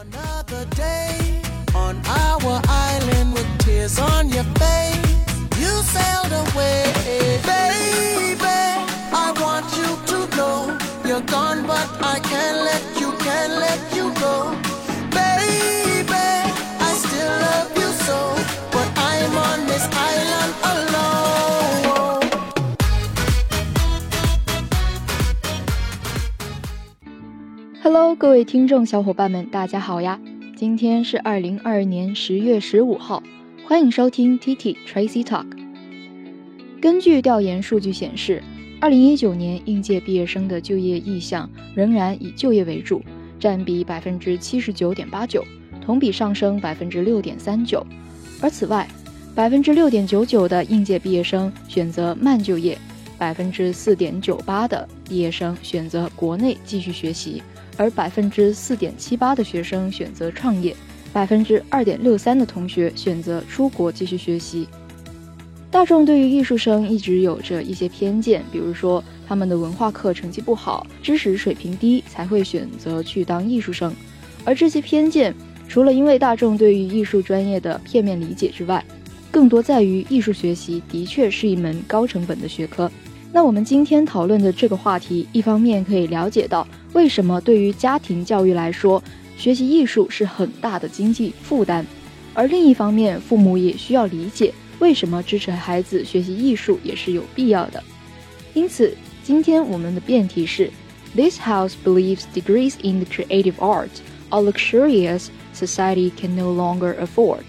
Another day Hello，各位听众小伙伴们，大家好呀！今天是二零二二年十月十五号，欢迎收听 TT Tracy Talk。根据调研数据显示，二零一九年应届毕业生的就业意向仍然以就业为主，占比百分之七十九点八九，同比上升百分之六点三九。而此外，百分之六点九九的应届毕业生选择慢就业，百分之四点九八的毕业生选择国内继续学习。而百分之四点七八的学生选择创业，百分之二点六三的同学选择出国继续学习。大众对于艺术生一直有着一些偏见，比如说他们的文化课成绩不好，知识水平低，才会选择去当艺术生。而这些偏见，除了因为大众对于艺术专业的片面理解之外，更多在于艺术学习的确是一门高成本的学科。那我们今天讨论的这个话题，一方面可以了解到为什么对于家庭教育来说，学习艺术是很大的经济负担，而另一方面，父母也需要理解为什么支持孩子学习艺术也是有必要的。因此，今天我们的辩题是：This house believes degrees in the creative arts are luxurious society can no longer afford。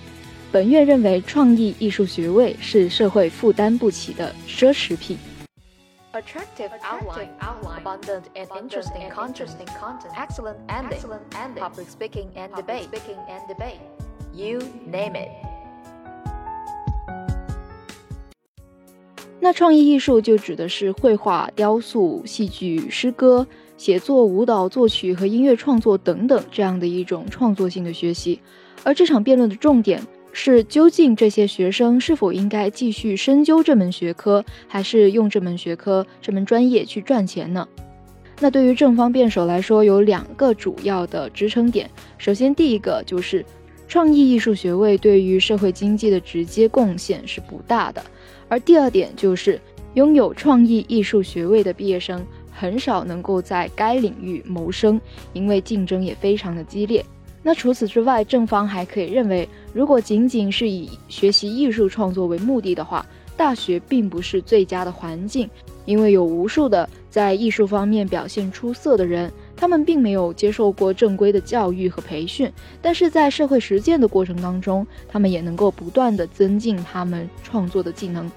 本院认为，创意艺术学位是社会负担不起的奢侈品。Attractive, outline, outline, abundant and interesting, content, content, excellent ending, excellent ending, public speaking and debate, speaking and debate. You name it. 那创意艺术就指的是绘画、雕塑、戏剧、诗歌、写作、舞蹈、作曲和音乐创作等等这样的一种创作性的学习。而这场辩论的重点是，究竟这些学生是否应该继续深究这门学科，还是用这门学科、这门专业去赚钱呢？那对于正方辩手来说，有两个主要的支撑点。首先，第一个就是创意艺术学位对于社会经济的直接贡献是不大的。而第二点就是，拥有创意艺术学位的毕业生很少能够在该领域谋生，因为竞争也非常的激烈。那除此之外，正方还可以认为，如果仅仅是以学习艺术创作为目的的话，大学并不是最佳的环境，因为有无数的在艺术方面表现出色的人，他们并没有接受过正规的教育和培训，但是在社会实践的过程当中，他们也能够不断的增进他们创作的技能。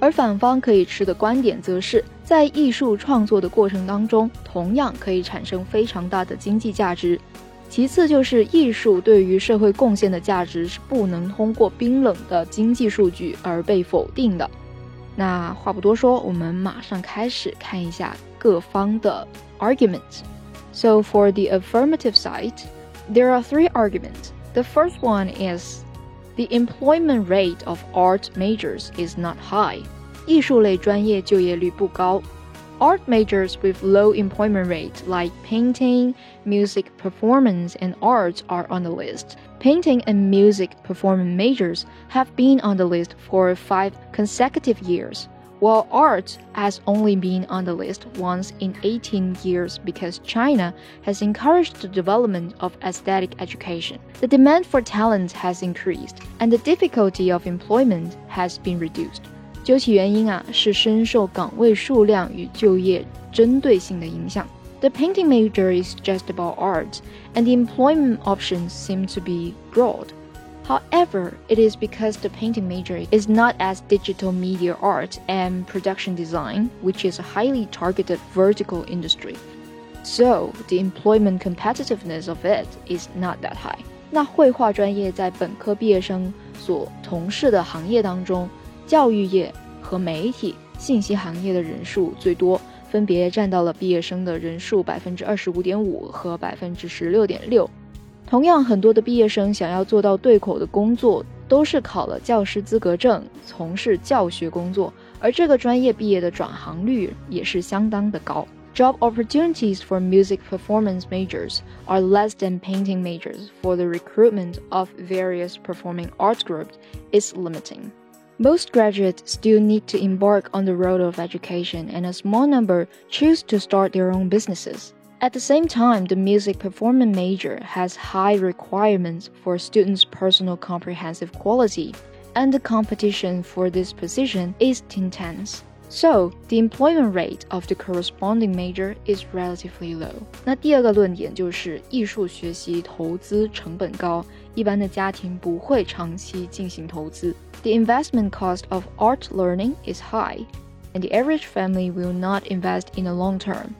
而反方可以持的观点则是在艺术创作的过程当中，同样可以产生非常大的经济价值。其次就是艺术对于社会贡献的价值是不能通过冰冷的经济数据而被否定的。那话不多说，我们马上开始看一下各方的 argument。So for the affirmative side, there are three arguments. The first one is the employment rate of art majors is not high. 艺术类专业就业率不高。Art majors with low employment rate, like painting, music performance, and arts, are on the list. Painting and music performance majors have been on the list for five consecutive years, while art has only been on the list once in 18 years because China has encouraged the development of aesthetic education. The demand for talent has increased, and the difficulty of employment has been reduced. 究其原因啊，是深受岗位数量与就业针对性的影响。The painting major is just about art, and the employment options seem to be broad. However, it is because the painting major is not as digital media art and production design, which is a highly targeted vertical industry. So, the employment competitiveness of it is not that high. 那绘画专业在本科毕业生所从事的行业当中， 教育业和媒体信息行业的人数最多，分别占到了毕业生的人数百分之二十五点五和百分之十六点六。同样，很多的毕业生想要做到对口的工作，都是考了教师资格证，从事教学工作，而这个专业毕业的转行率也是相当的高。 Job opportunities for music performance majors are less than painting majors, for the recruitment of various performing arts groups is limiting. Most graduates still need to embark on the road of education, and a small number choose to start their own businesses. At the same time, the music performance major has high requirements for students' personal comprehensive quality, and the competition for this position is intense. So, the employment rate of the corresponding major is relatively low. 那第二个论点就是艺术学习投资成本高，一般的家庭不会长期进行投资。 The investment cost of art learning is high, and the average family will not invest in the long term.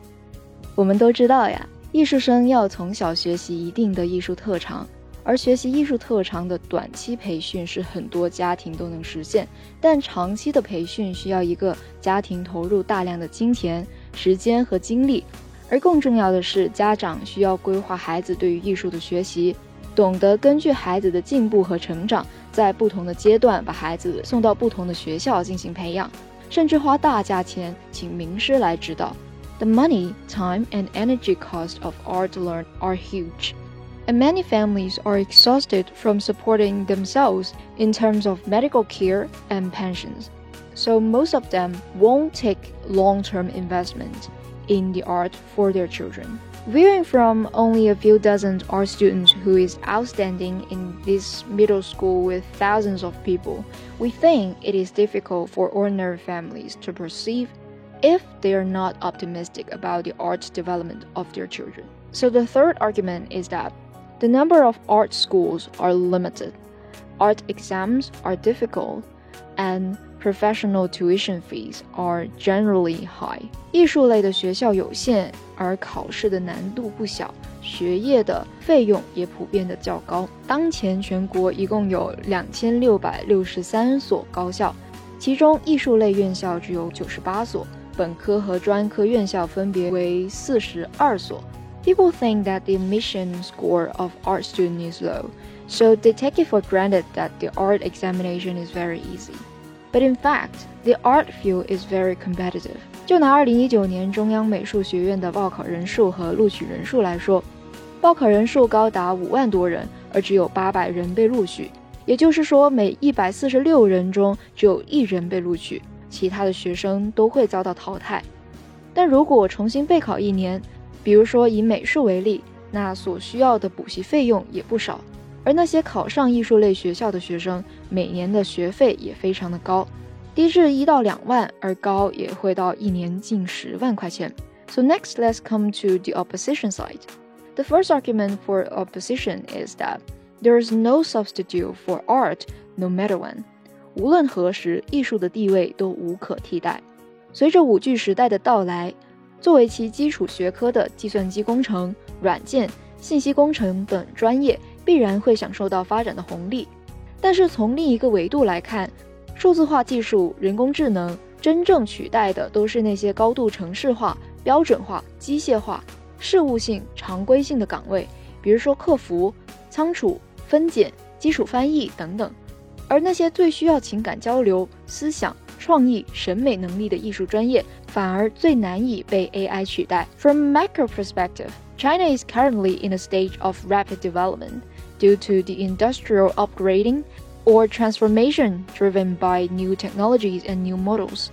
我们都知道呀，艺术生要从小学习一定的艺术特长。而学习艺术特长的短期培训是很多家庭都能实现，但长期的培训需要一个家庭投入大量的金钱、时间和精力。而更重要的是，家长需要规划孩子对于艺术的学习，懂得根据孩子的进步和成长，在不同的阶段把孩子送到不同的学校进行培养，甚至花大价钱请名师来指导。The money, time, and energy cost of art learn are huge. and many families are exhausted from supporting themselves in terms of medical care and pensions. So most of them won't take long-term investment in the art for their children. Viewing from only a few dozen art students who is outstanding in this middle school with thousands of people, we think it is difficult for ordinary families to perceive if they are not optimistic about the art development of their children. So the third argument is that the number of art schools are limited. Art exams are difficult, and professional tuition fees are generally high. 艺术类的学校有限，而考试的难度不小，学业的费用也普遍的较高。当前全国一共有两千六百六十三所高校，其中艺术类院校只有九十八所，本科和专科院校分别为四十二所。People think that the admission score of art students is low, so they take it for granted that the art examination is very easy. But in fact, the art field is very competitive. 就拿2019年中央美术学院的报考人数和录取人数来说，报考人数高达五万多人，而只有八百人被录取。也就是说，每一百四十六人中只有一人被录取，其他的学生都会遭到淘汰。但如果重新备考一年，比如说以美术为例，那所需要的补习费用也不少，而那些考上艺术类学校的学生，每年的学费也非常的高，低至一到两万，而高也会到一年近十万块钱。So next, let's come to the opposition side. The first argument for opposition is that there is no substitute for art, no matter when. 无论何时，艺术的地位都无可替代。随着五 G 时代的到来。作为其基础学科的计算机工程、软件、信息工程等专业必然会享受到发展的红利，但是从另一个维度来看，数字化技术、人工智能真正取代的都是那些高度城市化、标准化、机械化、事务性、常规性的岗位，比如说客服、仓储、分拣、基础翻译等等，而那些最需要情感交流、思想。创意、审美能力的艺术专业反而最难以被 AI 取代。From macro perspective, China is currently in a stage of rapid development due to the industrial upgrading or transformation driven by new technologies and new models.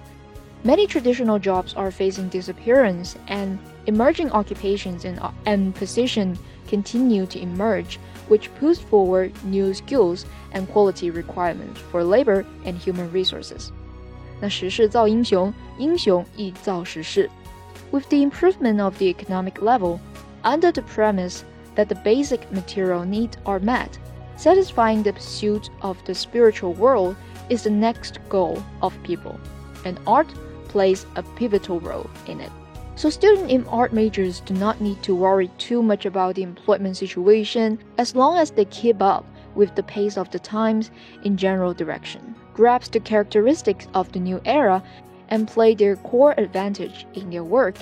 Many traditional jobs are facing disappearance, and emerging occupations and, and positions continue to emerge, which push forward new skills and quality requirements for labor and human resources. 那时势造英雄，英雄亦造时势。With the improvement of the economic level, under the premise that the basic material needs are met, satisfying the pursuit of the spiritual world is the next goal of people, and art plays a pivotal role in it. So students in art majors do not need to worry too much about the employment situation as long as they keep up with the pace of the times in general direction grasp the characteristics of the new era and play their core advantage in their work,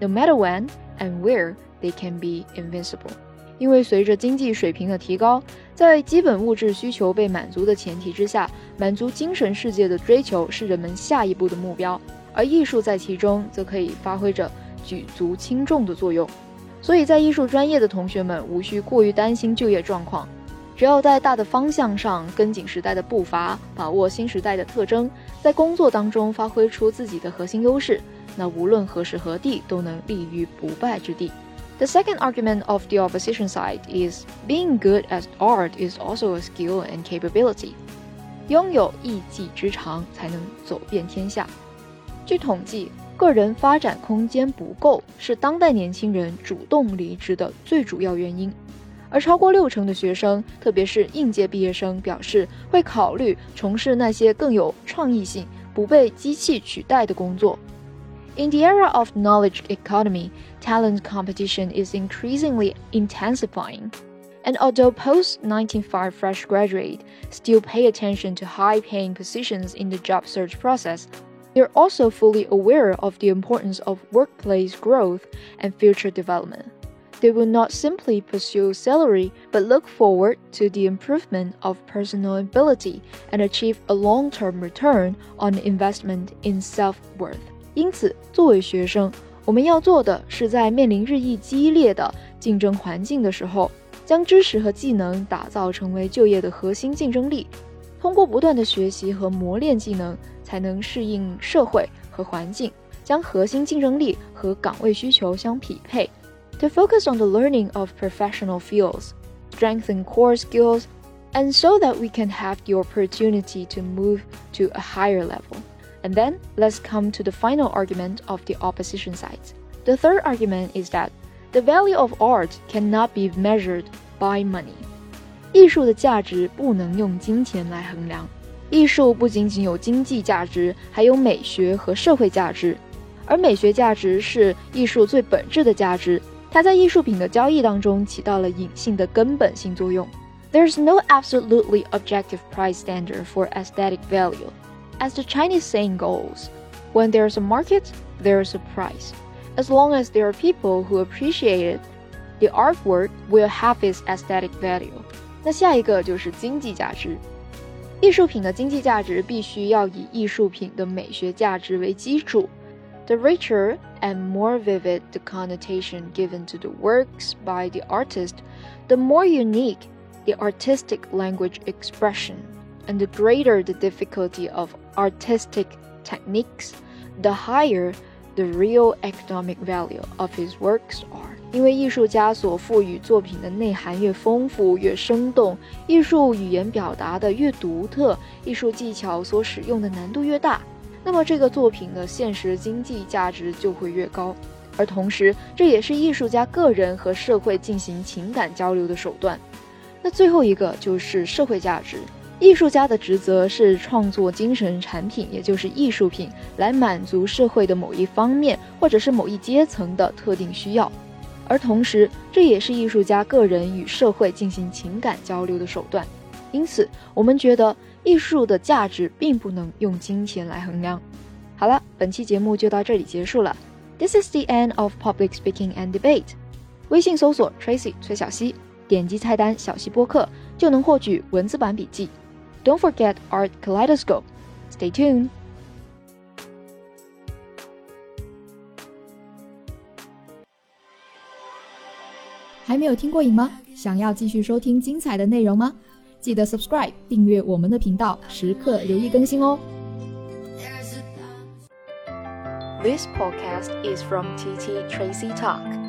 no matter when and where they can be invincible. 因为随着经济水平的提高，在基本物质需求被满足的前提之下，满足精神世界的追求是人们下一步的目标，而艺术在其中则可以发挥着举足轻重的作用。所以在艺术专业的同学们无需过于担心就业状况，只要在大的方向上跟紧时代的步伐，把握新时代的特征，在工作当中发挥出自己的核心优势，那无论何时何地都能立于不败之地。The second argument of the opposition side is being good at art is also a skill and capability. 拥有一技之长才能走遍天下。据统计。个人发展空间不够是当代年轻人主动离职的最主要原因，而超过六成的学生，特别是应届毕业生，表示会考虑从事那些更有创意性、不被机器取代的工作。In the era of knowledge economy, talent competition is increasingly intensifying. And although post 1995 fresh graduates still pay attention to high paying positions in the job search process, they're also fully aware of the importance of workplace growth and future development. They will not simply pursue salary, but look forward to the improvement of personal ability and achieve a long term return on investment in self worth. 因此，作为学生，我们要做的是在面临日益激烈的竞争环境的时候，将知识和技能打造成为就业的核心竞争力。通过不断的学习和磨练技能，才能适应社会和环境，将核心竞争力和岗位需求相匹配。To focus on the learning of professional fields, strengthen core skills, and so that we can have the opportunity to move to a higher level. And then let's come to the final argument of the opposition side. The third argument is that the value of art cannot be measured by money. 艺术的价值不能用金钱来衡量。艺术不仅仅有经济价值，还有美学和社会价值。而美学价值是艺术最本质的价值，它在艺术品的交易当中起到了隐性的根本性作用。There's no absolutely objective price standard for aesthetic value. As the Chinese saying goes, when there's a market, there's a price. As long as there are people who appreciate it, the artwork will have its aesthetic value. 那下一个就是经济价值。艺术品的经济价值必须要以艺术品的美学价值为基础。The richer and more vivid the connotation given to the works by the artist, the more unique the artistic language expression, and the greater the difficulty of artistic techniques, the higher the real economic value of his works are. 因为艺术家所赋予作品的内涵越丰富、越生动，艺术语言表达的越独特，艺术技巧所使用的难度越大，那么这个作品的现实经济价值就会越高。而同时，这也是艺术家个人和社会进行情感交流的手段。那最后一个就是社会价值，艺术家的职责是创作精神产品，也就是艺术品，来满足社会的某一方面或者是某一阶层的特定需要。而同时，这也是艺术家个人与社会进行情感交流的手段。因此，我们觉得艺术的价值并不能用金钱来衡量。好了，本期节目就到这里结束了。This is the end of public speaking and debate。微信搜索 Tracy 崔小溪，点击菜单小溪播客就能获取文字版笔记。Don't forget Art Kaleidoscope。Stay tuned。还没有听过瘾吗？想要继续收听精彩的内容吗？记得 subscribe 订阅我们的频道，时刻留意更新哦。This podcast is from TT Tracy Talk.